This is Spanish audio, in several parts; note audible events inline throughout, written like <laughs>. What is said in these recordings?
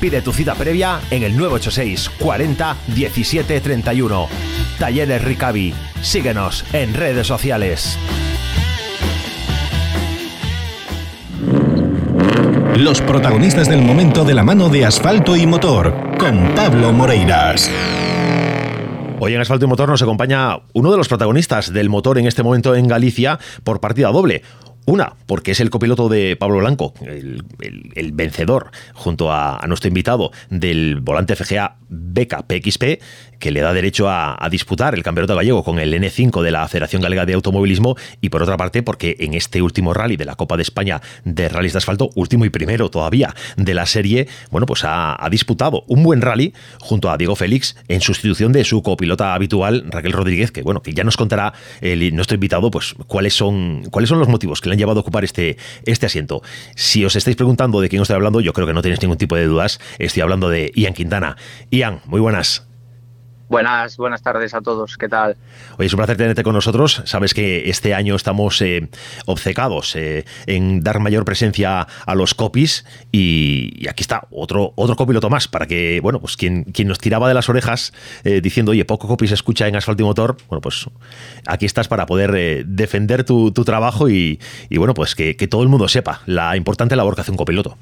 Pide tu cita previa en el 986 40 17 31. Talleres Ricavi. Síguenos en redes sociales. Los protagonistas del momento de la mano de asfalto y motor, con Pablo Moreiras. Hoy en Asfalto y Motor nos acompaña uno de los protagonistas del motor en este momento en Galicia por partida doble. Una, porque es el copiloto de Pablo Blanco, el, vencedor, junto a, nuestro invitado del volante FGA Beca PXP, que le da derecho a, disputar el campeonato gallego con el N5 de la Federación Galega de Automovilismo y por otra parte porque en este último rally de la Copa de España de rallies de asfalto, último y primero todavía de la serie, bueno, pues ha, disputado un buen rally junto a Diego Félix en sustitución de su copilota habitual Raquel Rodríguez, que bueno, que ya nos contará el, nuestro invitado pues cuáles son cuáles son los motivos que le han llevado a ocupar este, este asiento. Si os estáis preguntando de quién os estoy hablando, yo creo que no tenéis ningún tipo de dudas, estoy hablando de Ian Quintana. Ian, muy buenas. Buenas, buenas tardes a todos, ¿qué tal? Oye, es un placer tenerte con nosotros. Sabes que este año estamos eh, obcecados eh, en dar mayor presencia a los copies y, aquí está otro, otro copiloto más para que, bueno, pues quien, quien nos tiraba de las orejas eh, diciendo, oye, poco copies se escucha en asfalto y motor, bueno, pues aquí estás para poder defender tu, trabajo y, bueno, pues que, que todo el mundo sepa la importante labor que hace un copiloto.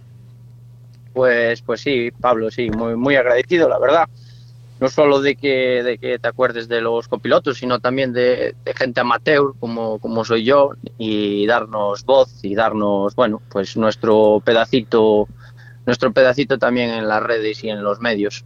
Pues, pues sí, Pablo, sí, muy, muy agradecido, la verdad no solo de que, de que te acuerdes de los copilotos, sino también de, gente amateur como, como soy yo y darnos voz y darnos, bueno, pues nuestro pedacito, nuestro pedacito también en las redes y en los medios.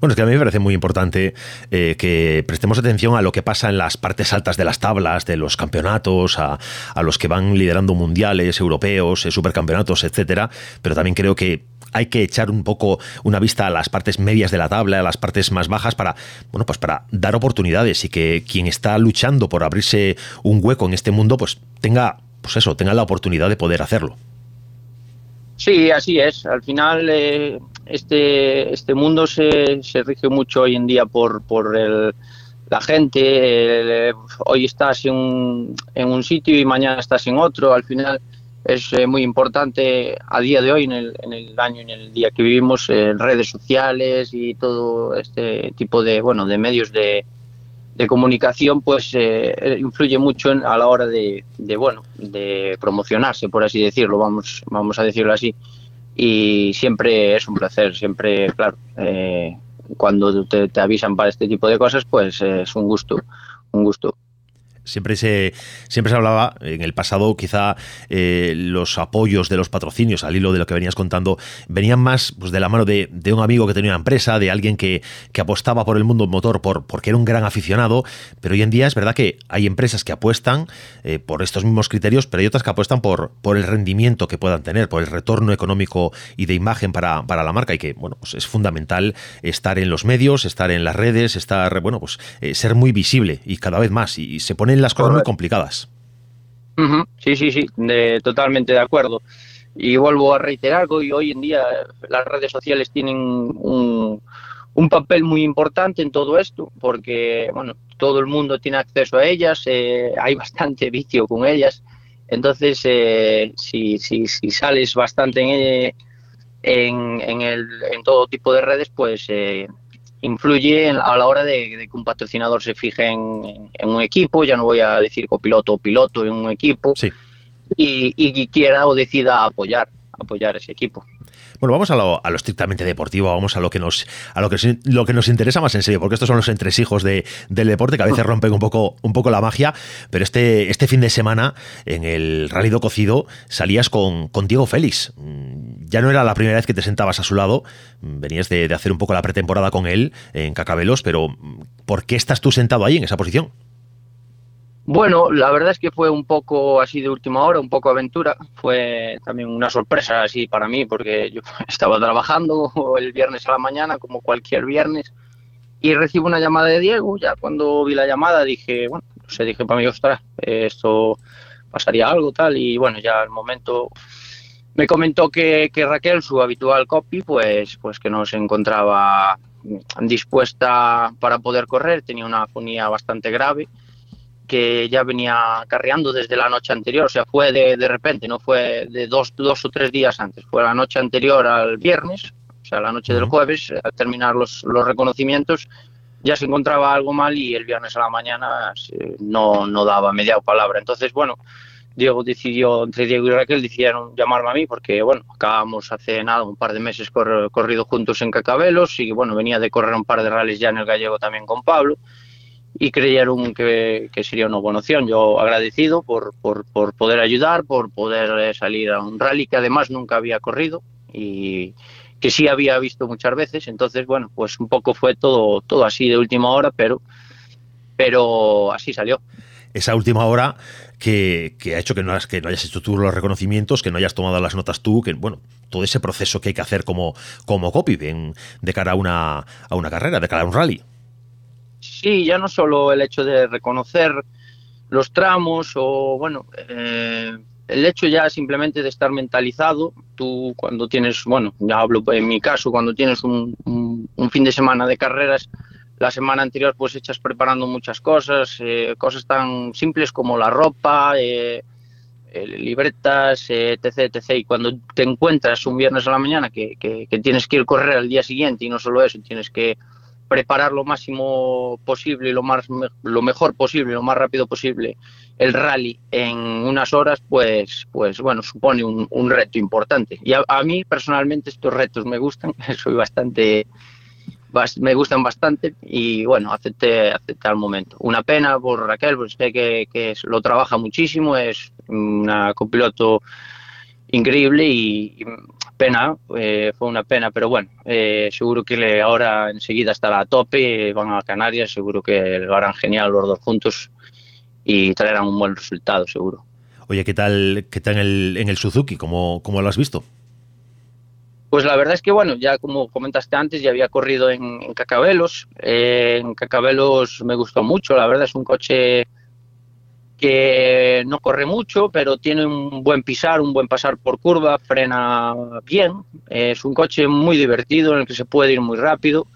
Bueno, es que a mí me parece muy importante eh, que prestemos atención a lo que pasa en las partes altas de las tablas, de los campeonatos, a, a los que van liderando mundiales, europeos, eh, supercampeonatos, etcétera. Pero también creo que hay que echar un poco una vista a las partes medias de la tabla, a las partes más bajas para, bueno, pues para dar oportunidades y que quien está luchando por abrirse un hueco en este mundo, pues tenga, pues eso, tenga la oportunidad de poder hacerlo. Sí, así es. Al final eh, este, este mundo se, se, rige mucho hoy en día por, por el, la gente. hoy estás en un, en un sitio y mañana estás en otro. Al final es eh, muy importante a día de hoy, en el, en el año, en el día que vivimos, en redes sociales y todo este tipo de, bueno, de medios de, de comunicación, pues eh, influye mucho a la hora de, de, bueno, de promocionarse, por así decirlo, vamos, vamos a decirlo así. Y siempre es un placer, siempre, claro, eh, cuando te, te avisan para este tipo de cosas, pues es un gusto, un gusto. Siempre se, siempre se hablaba, en el pasado quizá eh, los apoyos de los patrocinios, al hilo de lo que venías contando, venían más pues, de la mano de, un amigo que tenía una empresa, de alguien que, apostaba por el mundo motor por, porque era un gran aficionado, pero hoy en día es verdad que hay empresas que apuestan eh, por estos mismos criterios, pero hay otras que apuestan por, por el rendimiento que puedan tener, por el retorno económico y de imagen para, la marca. Y que, bueno, pues es fundamental estar en los medios, estar en las redes, estar, bueno, pues eh, ser muy visible y cada vez más. Y se pone las cosas muy complicadas. Sí, sí, sí, totalmente de acuerdo. Y vuelvo a reiterar que hoy, en día las redes sociales tienen un, papel muy importante en todo esto, porque bueno, todo el mundo tiene acceso a ellas, eh, hay bastante <laughs> vicio con ellas. Entonces, eh, si, si, si, sales bastante en, en, en, el, en todo tipo de redes, pues eh, influye a la hora de, que un patrocinador se fije en, un equipo, ya no voy a decir copiloto o piloto en un equipo, y, quiera o decida apoyar, apoyar ese equipo. Bueno, vamos a lo, estrictamente deportivo, vamos a lo que nos a lo que, lo que nos interesa más en serio, porque estos son los entresijos de, del deporte que a veces rompen un poco, un poco la magia, pero este, este fin de semana en el Rally do Cocido salías con, con Diego Félix. Mm, ya no era la primera vez que te sentabas a su lado, mm, venías de, de hacer un poco la pretemporada con él en Cacabelos, pero mm, ¿por qué estás tú sentado ahí en esa posición? Bueno, la verdad es que fue un poco así de última hora, un poco aventura. Fue también una sorpresa así para mí, porque yo <laughs> estaba trabajando <laughs> el viernes a la mañana, como cualquier viernes, y recibo una llamada de Diego. Ya cuando vi la llamada dije, bueno, no sé, dije para mí, ostras, esto pasaría algo tal. Y bueno, ya al momento me comentó que, que Raquel, su habitual copy, pues, pues que no se encontraba dispuesta para poder correr, tenía una afonía bastante grave que ya venía carreando desde la noche anterior, o sea, fue de, de repente, no fue de dos, dos o tres días antes, fue la noche anterior al viernes, o sea, la noche del jueves, al terminar los, los reconocimientos, ya se encontraba algo mal y el viernes a la mañana no, no daba media palabra. Entonces, bueno, Diego decidió, entre Diego y Raquel, decidieron llamarme a mí porque, bueno, acabamos hace nada, un par de meses corrido juntos en Cacabelos y, bueno, venía de correr un par de rallies ya en el gallego también con Pablo y creyeron que, sería una buena opción. Yo agradecido por, por, por, poder ayudar, por poder eh, salir a un rally que además nunca había corrido y que sí había visto muchas veces. Entonces, bueno, pues un poco fue todo, todo así de última hora, pero, pero así salió. Esa última hora que, que ha hecho que no, que no hayas hecho tú los reconocimientos, que no hayas tomado las notas tú, que bueno, todo ese proceso que hay que hacer como, como copy de, de cara a una, a una carrera, de cara a un rally. Sí, ya no solo el hecho de reconocer los tramos o, bueno, eh, el hecho ya simplemente de estar mentalizado, tú cuando tienes, bueno, ya hablo en mi caso, cuando tienes un, fin de semana de carreras, la semana anterior pues echas preparando muchas cosas, eh, cosas tan simples como la ropa, eh, libretas, etc, etc. Y cuando te encuentras un viernes a la mañana que, que, que, tienes que ir correr al día siguiente y no solo eso, tienes que preparar lo máximo posible, lo, más, lo mejor posible, lo más rápido posible el rally en unas horas, pues, pues bueno, supone un, reto importante. Y a, mí personalmente estos retos me gustan, <laughs> soy bastante, me gustan bastante y bueno, acepté, acepté al momento. Una pena por Raquel, porque sé que, que lo trabaja muchísimo, es una copiloto increíble y, pena, eh, fue una pena, pero bueno, eh, seguro que le, ahora enseguida estará a tope, van a Canarias, seguro que lo harán genial los dos juntos y traerán un buen resultado, seguro. Oye, ¿qué tal, qué tal en, el, en el Suzuki? ¿Cómo, ¿Cómo lo has visto? Pues la verdad es que, bueno, ya como comentaste antes, ya había corrido en, Cacabelos. Eh, en Cacabelos me gustó mucho, la verdad es un coche que no corre mucho, pero tiene un buen pisar, un buen pasar por curva, frena bien. Es un coche muy divertido en el que se puede ir muy rápido.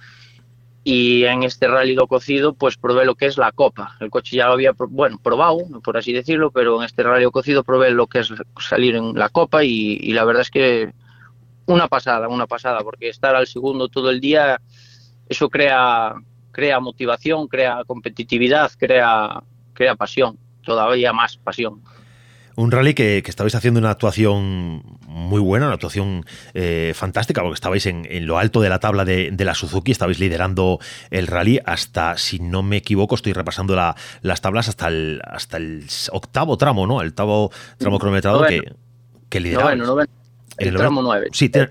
Y en este rally do cocido, pues probé lo que es la copa. El coche ya lo había, bueno, probado, por así decirlo, pero en este rally do cocido probé lo que es salir en la copa y, y la verdad es que una pasada, una pasada, porque estar al segundo todo el día, eso crea, crea motivación, crea competitividad, crea, crea pasión todavía más pasión. Un rally que, estabais haciendo una actuación muy buena, una actuación eh, fantástica, porque estabais en, lo alto de la tabla de, la Suzuki, estabais liderando el rally hasta, si no me equivoco, estoy repasando las tablas hasta el, hasta el octavo tramo, ¿no? El octavo tramo cronometrado que, que lideraba. el, tramo 9. Sí, eh.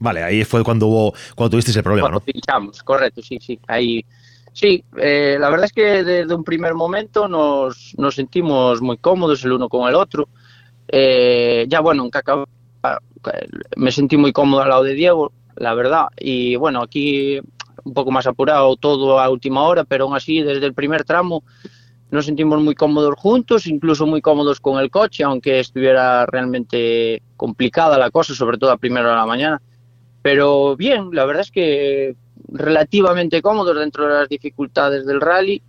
Vale, ahí fue cuando hubo cuando tuvisteis el problema, cuando ¿no? correcto, sí, sí. Ahí Sí, eh, la verdad es que desde un primer momento nos, sentimos muy cómodos el uno con el otro. Eh, ya bueno, en Cacao me sentí muy cómodo al lado de Diego, la verdad. Y bueno, aquí un poco más apurado todo a última hora, pero aún así desde el primer tramo nos sentimos muy cómodos juntos, incluso muy cómodos con el coche, aunque estuviera realmente complicada la cosa, sobre todo a primera de la mañana. Pero bien, la verdad es que relativamente cómodos dentro de las dificultades del rally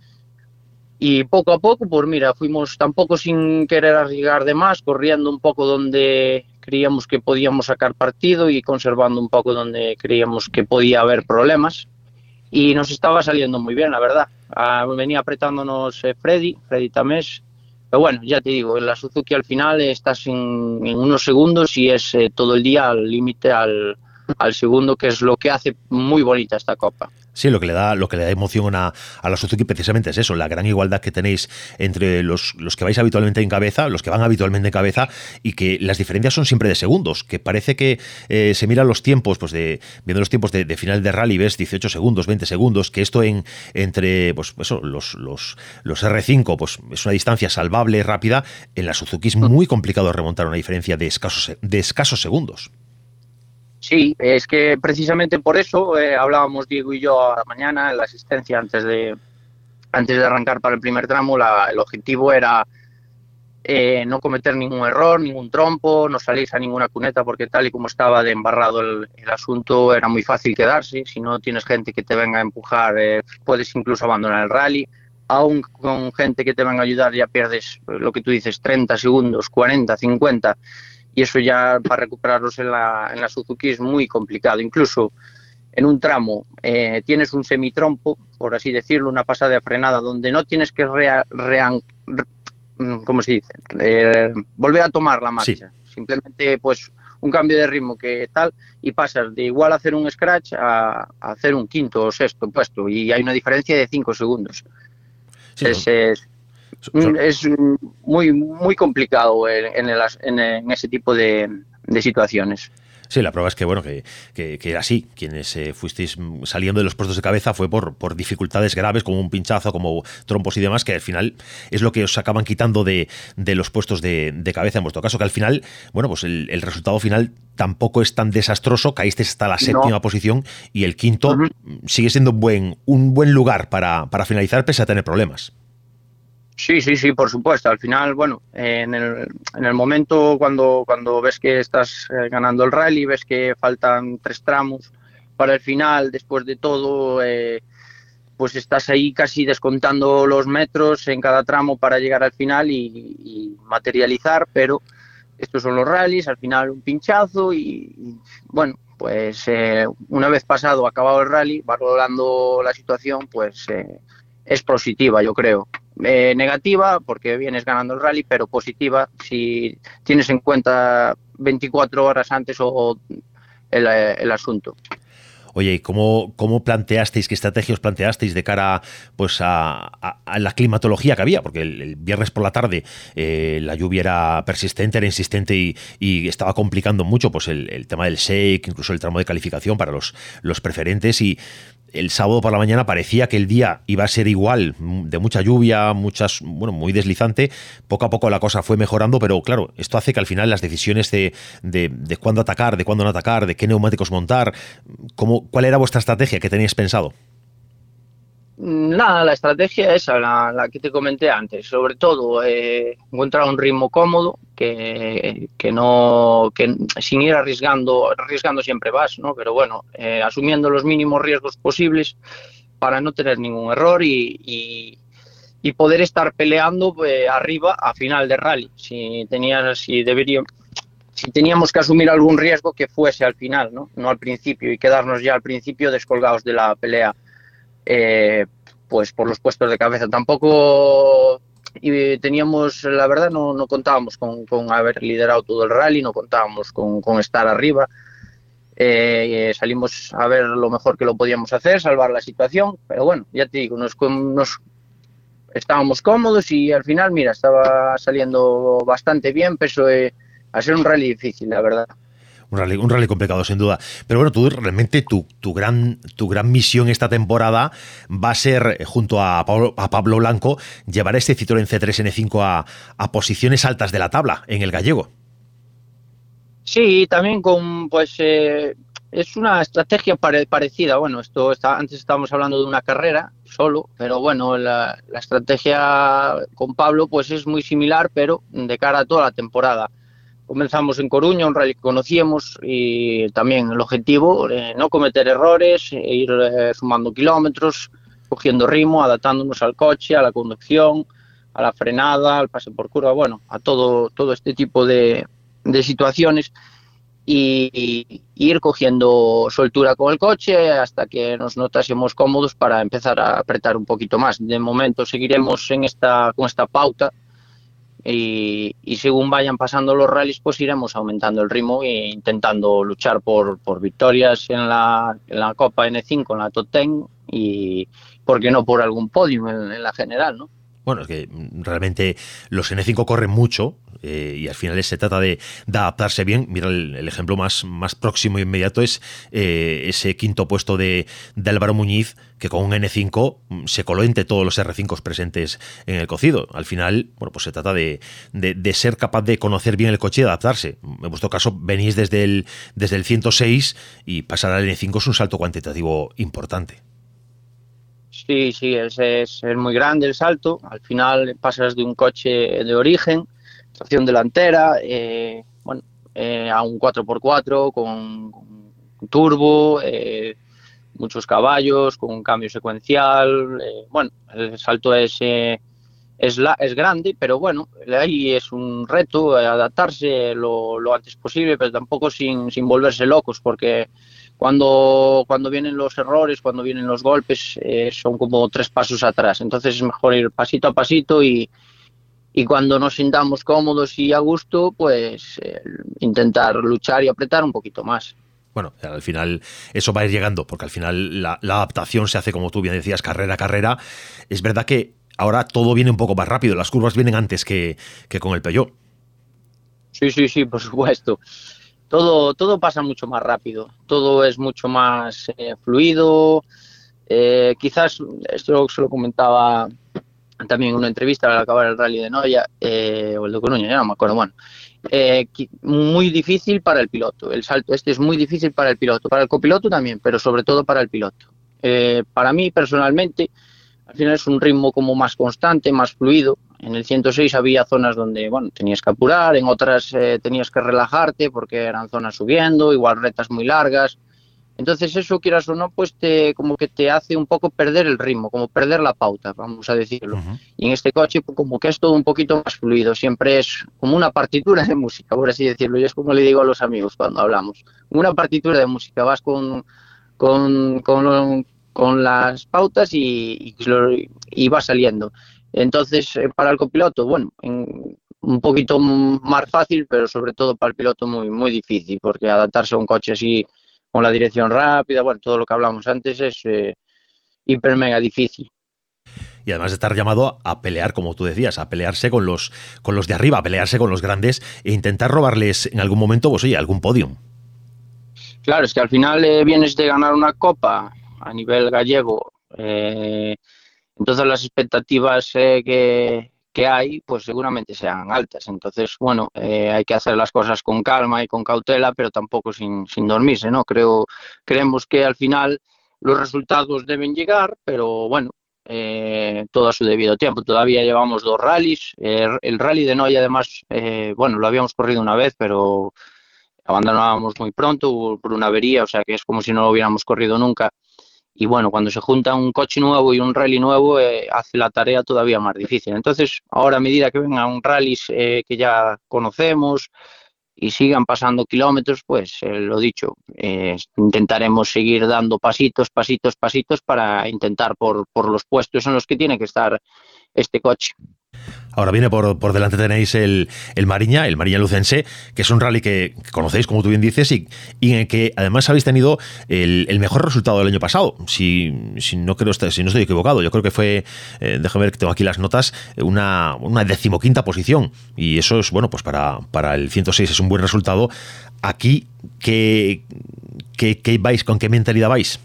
y poco a poco, pues mira, fuimos tampoco sin querer arriesgar de más, corriendo un poco donde creíamos que podíamos sacar partido y conservando un poco donde creíamos que podía haber problemas. Y nos estaba saliendo muy bien, la verdad. Ah, venía apretándonos eh, Freddy, Freddy Tamés, Pero bueno, ya te digo, en la Suzuki al final estás en, unos segundos y es eh, todo el día al límite al, al segundo, que es lo que hace muy bonita esta copa. Sí, lo que le da, lo que le da emoción a, la Suzuki precisamente es eso, la gran igualdad que tenéis entre los, los, que vais habitualmente en cabeza, los que van habitualmente en cabeza, y que las diferencias son siempre de segundos, que parece que eh, se miran los tiempos, pues de, viendo los tiempos de, final de rally, ves 18 segundos, 20 segundos, que esto en entre pues eso, los, los, los R5, pues es una distancia salvable, rápida, en la Suzuki es muy complicado remontar una diferencia de escasos, de escasos segundos. Sí, es que precisamente por eso eh, hablábamos Diego y yo a la mañana en la asistencia antes de antes de arrancar para el primer tramo. el objetivo era eh, no cometer ningún error, ningún trompo, no salirse a ninguna cuneta porque tal y como estaba de embarrado el, asunto era muy fácil quedarse. Si no tienes gente que te venga a empujar, eh, puedes incluso abandonar el rally. Aún con gente que te venga a ayudar ya pierdes lo que tú dices, 30 segundos, 40, 50 y eso ya para recuperarlos en la, en la Suzuki es muy complicado. Incluso en un tramo eh, tienes un semitrompo, por así decirlo, una pasada de frenada donde no tienes que rea, mm, ¿cómo se dice? Eh, volver a tomar la marcha. Simplemente pues un cambio de ritmo que tal y pasas de igual hacer un scratch a, hacer un quinto o sexto puesto y hay una diferencia de cinco segundos. es, Mm, es muy, muy complicado en, en, ese tipo de, situaciones. Sí, la prueba es que, bueno, que, que, era así. Quienes eh, fuisteis saliendo de los puestos de cabeza fue por, por dificultades graves, como un pinchazo, como trompos y demás, que al final es lo que os acaban quitando de, de los puestos de, de, cabeza en vuestro caso, que al final, bueno, pues el, resultado final tampoco es tan desastroso, caíste hasta la séptima posición y el quinto sigue siendo un buen, un buen lugar para, para finalizar pese a tener problemas. Sí, sí, sí, por supuesto. Al final, bueno, en, el, en el momento cuando, cuando ves que estás eh, ganando el rally, ves que faltan tres tramos para el final, después de todo, eh, pues estás ahí casi descontando los metros en cada tramo para llegar al final y, materializar, pero estos son los rallies, al final un pinchazo y, bueno, pues eh, una vez pasado, acabado el rally, va rodando la situación, pues es positiva, yo creo. Eh, negativa porque vienes ganando el rally, pero positiva si tienes en cuenta 24 horas antes o, el, eh, el asunto. Oye, ¿y cómo, cómo planteasteis, qué estrategia os planteasteis de cara pues, a, la climatología que había? Porque el, viernes por la tarde eh, la lluvia era persistente, era insistente y, estaba complicando mucho pues, el, el, tema del shake, incluso el tramo de calificación para los, los preferentes. Y el sábado por la mañana parecía que el día iba a ser igual, de mucha lluvia, muchas, bueno, muy deslizante. Poco a poco la cosa fue mejorando, pero claro, esto hace que al final las decisiones de, de, cuándo atacar, de cuándo no atacar, de qué neumáticos montar, cómo, ¿cuál era vuestra estrategia que teníais pensado? Nada, la estrategia es la, la que te comenté antes. Sobre todo, eh, encontrar un ritmo cómodo, que, no, que sin ir arriesgando, arriesgando siempre vas, ¿no? Pero bueno, eh, asumiendo los mínimos riesgos posibles para no tener ningún error y, y, poder estar peleando pues, arriba a final de rally. Si tenías, si debería, si teníamos que asumir algún riesgo que fuese al final, ¿no? No al principio y quedarnos ya al principio descolgados de la pelea eh, pues por los puestos de cabeza. Tampoco y teníamos, la verdad, no, no contábamos con, haber liderado todo el rally, no contábamos con, estar arriba. Eh, salimos a ver lo mejor que lo podíamos hacer, salvar la situación, pero bueno, ya te digo, nos, nos estábamos cómodos y al final, mira, estaba saliendo bastante bien, pero a ser un rally difícil, la verdad un rally, un rally complicado, sin duda. Pero bueno, tú realmente tu, tu, gran, tu gran misión esta temporada va a ser, eh, junto a Pablo, a Pablo Blanco, llevar este Citroën C3 N5 a, a posiciones altas de la tabla en el gallego. Sí, también con, pues, eh, es una estrategia parecida. Bueno, esto está, antes estábamos hablando de una carrera solo, pero bueno, la, la, estrategia con Pablo, pues es muy similar, pero de cara a toda la temporada. Comenzamos en Coruña, un rally que conocíamos y también el objetivo, eh, no cometer errores, e ir eh, sumando kilómetros, cogiendo ritmo, adaptándonos al coche, a la conducción, a la frenada, al pase por curva, bueno, a todo, todo este tipo de, de situaciones y, ir cogiendo soltura con el coche hasta que nos notásemos cómodos para empezar a apretar un poquito más. De momento seguiremos en esta, con esta pauta y, según vayan pasando los rallies, pues iremos aumentando el ritmo e intentando luchar por, por victorias en la, en la Copa N5, en la Top Ten y, ¿por qué no, por algún podio en, la general, ¿no? Bueno, es que realmente los N5 corren mucho eh, y al final se trata de, adaptarse bien. Mira, el, ejemplo más, más próximo e inmediato es eh, ese quinto puesto de, Álvaro Muñiz, que con un N5 mm, se coló entre todos los R5 presentes en el cocido. Al final, bueno, pues se trata de, de, ser capaz de conocer bien el coche y adaptarse. En vuestro caso, venís desde el, desde el 106 y pasar al N5 es un salto cuantitativo importante. Sí, sí, es, es, muy grande el salto. Al final pasas de un coche de origen, tracción delantera, eh, bueno, eh, a un 4x4 con, turbo, eh, muchos caballos, con un cambio secuencial. bueno, el salto es, es, la, es grande, pero bueno, ahí es un reto adaptarse lo, lo antes posible, pero tampoco sin, sin volverse locos, porque cuando, cuando vienen los errores, cuando vienen los golpes, eh, son como tres pasos atrás. Entonces es mejor ir pasito a pasito y, y cuando nos sintamos cómodos y a gusto, pues eh, intentar luchar y apretar un poquito más. Bueno, al final eso va a ir llegando, porque al final la, adaptación se hace, como tú bien decías, carrera a carrera. Es verdad que ahora todo viene un poco más rápido, las curvas vienen antes que, que con el Peugeot. Sí, sí, sí, por supuesto todo, todo pasa mucho más rápido, todo es mucho más eh, fluido. Eh, quizás, esto se lo comentaba también en una entrevista al acabar el rally de Noya, eh, o el de Coruña, ya no me acuerdo, bueno, muy difícil para el piloto, el salto este es muy difícil para el piloto, para el copiloto también, pero sobre todo para el piloto. para mí personalmente, al final es un ritmo como más constante, más fluido, en el 106 había zonas donde, bueno, tenías que apurar, en otras eh, tenías que relajarte porque eran zonas subiendo, igual retas muy largas. Entonces eso, quieras o no, pues te, como que te hace un poco perder el ritmo, como perder la pauta, vamos a decirlo. Y en este coche pues, como que es todo un poquito más fluido, siempre es como una partitura de música, por así decirlo. Y es como le digo a los amigos cuando hablamos, una partitura de música, vas con, con, con, las pautas y, y, y va saliendo. Entonces, eh, para el copiloto, bueno, un poquito más fácil, pero sobre todo para el piloto muy, muy difícil, porque adaptarse a un coche así con la dirección rápida, bueno, todo lo que hablamos antes es eh, hiper mega difícil. Y además de estar llamado a pelear, como tú decías, a pelearse con los, con los de arriba, a pelearse con los grandes e intentar robarles en algún momento, pues oye, algún podium. Claro, es que al final eh, vienes de ganar una copa a nivel gallego, eh, entonces las expectativas eh, que, hay, pues seguramente sean altas. Entonces, bueno, eh, hay que hacer las cosas con calma y con cautela, pero tampoco sin, sin dormirse, ¿no? Creo, creemos que al final los resultados deben llegar, pero bueno, eh, todo a su debido tiempo. Todavía llevamos dos rallies. el rally de Noy, además, bueno, lo habíamos corrido una vez, pero abandonábamos muy pronto por una avería, o sea que es como si no lo hubiéramos corrido nunca y bueno, cuando se junta un coche nuevo y un rally nuevo, eh, hace la tarea todavía más difícil. Entonces, ahora a medida que vengan un rallies eh, que ya conocemos y sigan pasando kilómetros, pues eh, lo dicho, intentaremos seguir dando pasitos, pasitos, pasitos para intentar por, por los puestos en los que tiene que estar este coche. Ahora viene por, por delante tenéis el, el, Mariña, el Mariña Lucense, que es un rally que conocéis, como tú bien dices, y, en el que además habéis tenido el, el, mejor resultado del año pasado. Si, si, no creo si no estoy equivocado, yo creo que fue, eh, déjame ver que tengo aquí las notas, una, una decimoquinta posición. Y eso es, bueno, pues para, para el 106 es un buen resultado. Aquí, ¿qué, qué, qué vais? ¿Con qué mentalidad vais?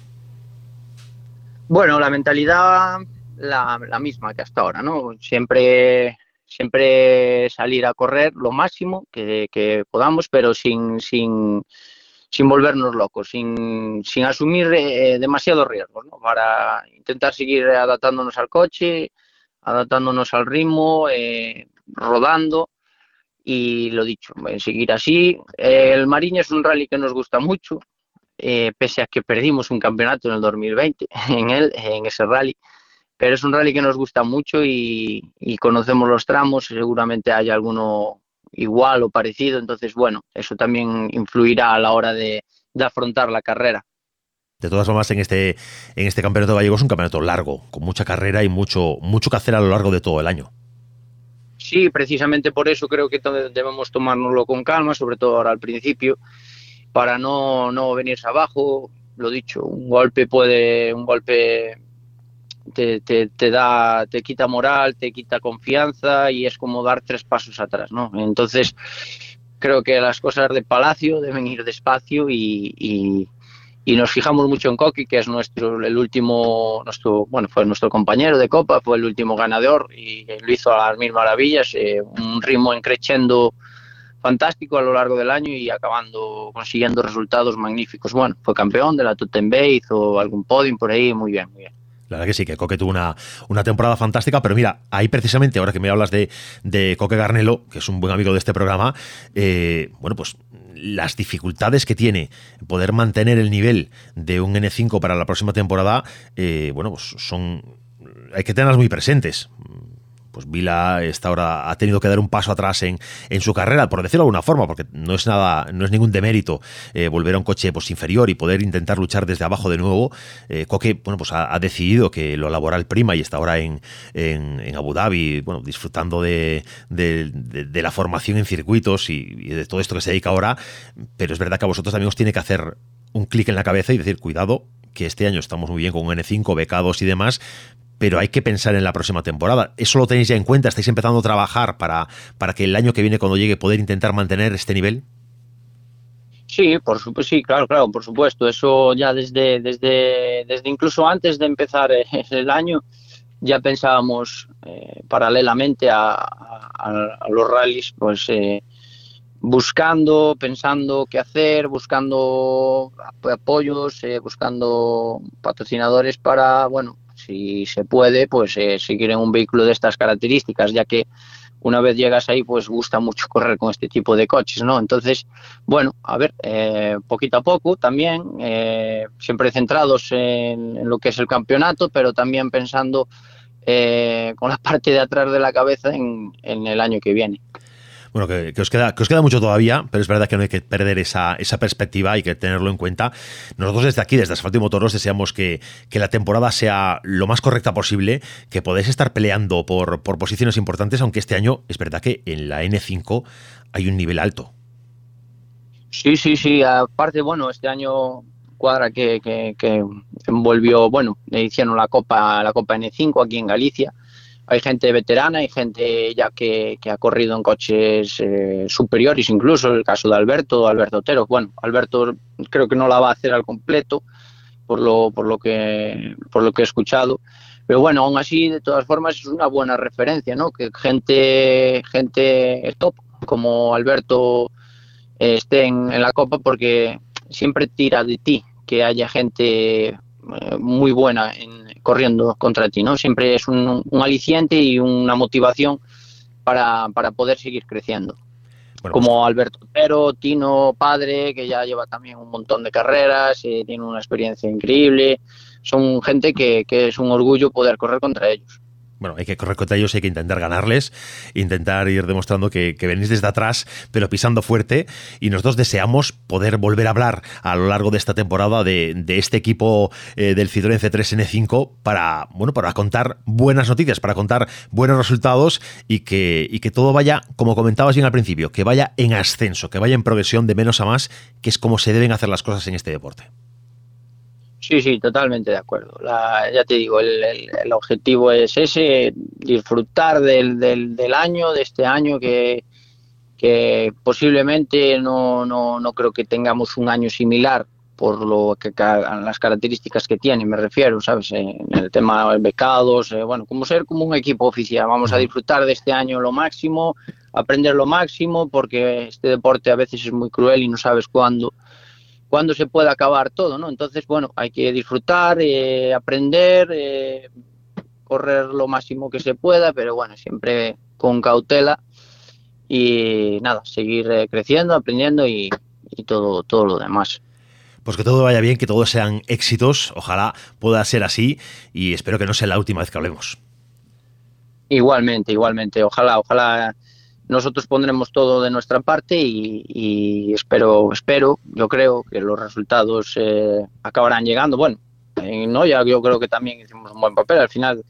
Bueno, la mentalidad la, misma que hasta ahora, ¿no? Siempre, siempre salir a correr lo máximo que, podamos, pero sin, sin, sin volvernos locos, sin, sin asumir eh, demasiados riesgos, ¿no? Para intentar seguir adaptándonos al coche, adaptándonos al ritmo, eh, rodando y lo dicho, seguir así. el Mariña es un rally que nos gusta mucho, eh, pese a que perdimos un campeonato en el 2020 <laughs> en, él, en ese rally pero es un rally que nos gusta mucho y, conocemos los tramos, seguramente hay alguno igual o parecido, entonces bueno, eso también influirá a la hora de, afrontar la carrera. De todas formas, en este, en este campeonato gallego es un campeonato largo, con mucha carrera y mucho, mucho que hacer a lo largo de todo el año. sí, precisamente por eso creo que debemos tomárnoslo con calma, sobre todo ahora al principio, para no, no venirse abajo. Lo dicho, un golpe puede, un golpe te, te, da, te quita moral, te quita confianza y es como dar tres pasos atrás, ¿no? Entonces, creo que las cosas de Palacio deben ir despacio y, y, y nos fijamos mucho en Coqui, que es nuestro el último, nuestro, bueno, fue nuestro compañero de Copa, fue el último ganador y lo hizo a las mil maravillas, eh, un ritmo encrechendo fantástico a lo largo del año y acabando consiguiendo resultados magníficos. Bueno, fue campeón de la Bay, hizo algún podium por ahí, muy bien, muy bien. La verdad que sí, que Coque tuvo una, una temporada fantástica, pero mira, ahí precisamente, ahora que me hablas de, de Coque Garnelo, que es un buen amigo de este programa, eh, bueno, pues las dificultades que tiene poder mantener el nivel de un N5 para la próxima temporada, eh, bueno, pues son. Hay que tenerlas muy presentes pues Vila esta ahora ha tenido que dar un paso atrás en, en, su carrera, por decirlo de alguna forma, porque no es nada, no es ningún demérito eh, volver a un coche pues, inferior y poder intentar luchar desde abajo de nuevo. Eh, Coque, bueno, pues ha, decidido que lo laboral prima y está ahora en, en, Abu Dhabi, bueno, disfrutando de, de la formación en circuitos y, y, de todo esto que se dedica ahora. Pero es verdad que a vosotros también os tiene que hacer un clic en la cabeza y decir, cuidado, que este año estamos muy bien con un N5, becados y demás, pero hay que pensar en la próxima temporada. ¿Eso lo tenéis ya en cuenta? ¿Estáis empezando a trabajar para, para que el año que viene, cuando llegue, poder intentar mantener este nivel? Sí, por supuesto, sí, claro, claro, por supuesto. Eso ya desde, desde, desde incluso antes de empezar <laughs> el año ya pensábamos eh, paralelamente a, a, a, los rallies, pues eh, buscando, pensando qué hacer, buscando apoyos, eh, buscando patrocinadores para, bueno, si se puede, pues eh, seguir en un vehículo de estas características, ya que una vez llegas ahí, pues gusta mucho <laughs> correr con este tipo de coches, ¿no? Entonces, bueno, a ver, eh, poquito a poco también, eh, siempre centrados en, en, lo que es el campeonato, pero también pensando eh, con la <laughs> parte de atrás de la cabeza en, en el año que viene bueno, que, os queda, que os queda mucho todavía, pero es verdad que no hay que perder esa, esa perspectiva, hay que tenerlo en cuenta. Nosotros desde aquí, desde Asfalto y Motoros, deseamos que, que la temporada sea lo más correcta posible, que podáis estar peleando por, por posiciones importantes, aunque este año es verdad que en la N5 hay un nivel alto. Sí, sí, sí. Aparte, bueno, este año cuadra que, que, que envolvió, bueno, hicieron la Copa, la Copa N5 aquí en Galicia hay gente veterana, hay gente ya que, ha corrido en coches eh, superiores, incluso el caso de Alberto, Alberto Otero. Bueno, Alberto creo que no la va a hacer al completo, por lo, por lo, que, por lo que he escuchado. Pero bueno, aún así, de todas formas, es una buena referencia, ¿no? Que gente, gente top como Alberto eh, esté en, en la Copa porque siempre tira de ti que haya gente eh, muy buena en, corriendo contra ti, ¿no? Siempre es un, un aliciente y una motivación para, para poder seguir creciendo. Bueno, como pues... Alberto Pero, Tino Padre, que ya lleva también un montón de carreras, eh, tiene una experiencia increíble. Son gente que, que es un orgullo poder correr contra ellos bueno, hay que correr contra ellos, hay que intentar ganarles, intentar ir demostrando que, venís desde atrás, pero pisando fuerte. Y nosotros deseamos poder volver a hablar a lo largo de esta temporada de, este equipo eh, del Citroën C3 N5 para, bueno, para contar buenas noticias, para contar buenos resultados y que, y que todo vaya, como comentabas bien al principio, que vaya en ascenso, que vaya en progresión de menos a más, que es como se deben hacer las cosas en este deporte. Sí, sí, totalmente de acuerdo. La, ya te digo, el, el, el, objetivo es ese, disfrutar del, del, del, año, de este año que, que posiblemente no, no, no, creo que tengamos un año similar por lo que las características que tiene, me refiero, ¿sabes? En el tema de becados, eh, bueno, como ser como un equipo oficial. Vamos a disfrutar de este año lo máximo, aprender lo máximo, porque este deporte a veces es muy cruel y no sabes cuándo cuándo se puede acabar todo, ¿no? Entonces, bueno, hay que disfrutar, eh, aprender, eh, correr lo máximo que se pueda, pero bueno, siempre con cautela y nada, seguir eh, creciendo, aprendiendo y, y, todo, todo lo demás. Pues que todo vaya bien, que todos sean éxitos, ojalá pueda ser así y espero que no sea la última vez que hablemos. Igualmente, igualmente, ojalá, ojalá nosotros pondremos todo de nuestra parte y, y espero, espero, yo creo que los resultados eh, acabarán llegando. Bueno, en Noya yo creo que también hicimos un buen papel. Al final,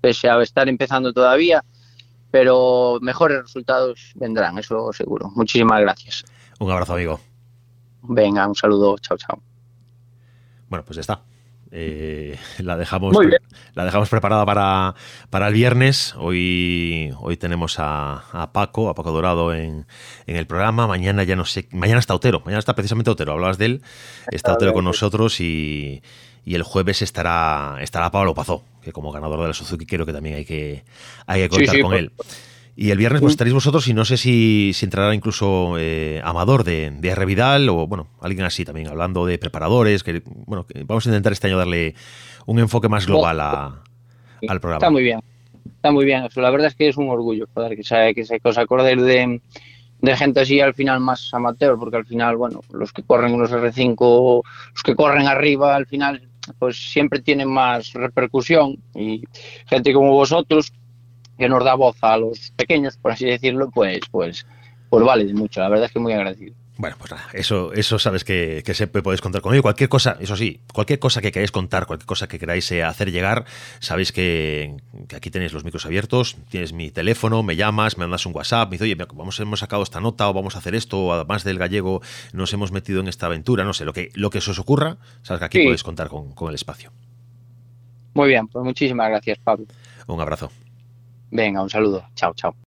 pese a estar empezando todavía, pero mejores resultados vendrán, eso seguro. Muchísimas gracias. Un abrazo, amigo. Venga, un saludo, chao, chao. Bueno, pues ya está. Eh, <laughs> la, dejamos, la dejamos preparada para, para el viernes. Hoy, hoy tenemos a, Paco, a Paco Dorado en, en, el programa. Mañana ya no sé. Mañana está Otero. Mañana está precisamente Otero. Hablabas de él. Está Otero con nosotros y, y el jueves estará, estará Pablo Pazó, que como ganador de la Suzuki creo que también hay que, hay que contar con él. Y el viernes pues estaréis vosotros y no sé si, si entrará incluso eh, Amador de, de R. Vidal o bueno, alguien así también, hablando de preparadores, que bueno, vamos a intentar este año darle un enfoque más global a, al programa. Está muy bien, está muy bien. La verdad es que es un orgullo poder que se, que se, que os acordéis de, de gente así al final más amateur, porque al final, bueno, los que corren los R5, los que corren arriba, al final, pues siempre tienen más repercusión y gente como vosotros que nos da voz a los pequeños, por así decirlo, pues, pues, pues vale mucho. La verdad es que muy agradecido. Bueno, pues nada, eso, eso sabes que, que siempre podéis contar conmigo. Cualquier cosa, eso sí, cualquier cosa que queráis contar, cualquier cosa que queráis eh, hacer llegar, sabéis que, aquí tenéis los micros abiertos, tienes mi teléfono, me llamas, me mandas un WhatsApp, me dices, oye, vamos, hemos sacado esta nota o vamos a hacer esto, o además del gallego nos hemos metido en esta aventura, no sé, lo que, lo que se os ocurra, sabes que aquí podéis contar con, con el espacio. Muy bien, pues muchísimas gracias, Pablo. Un abrazo. Venga, un saludo. Chao, chao.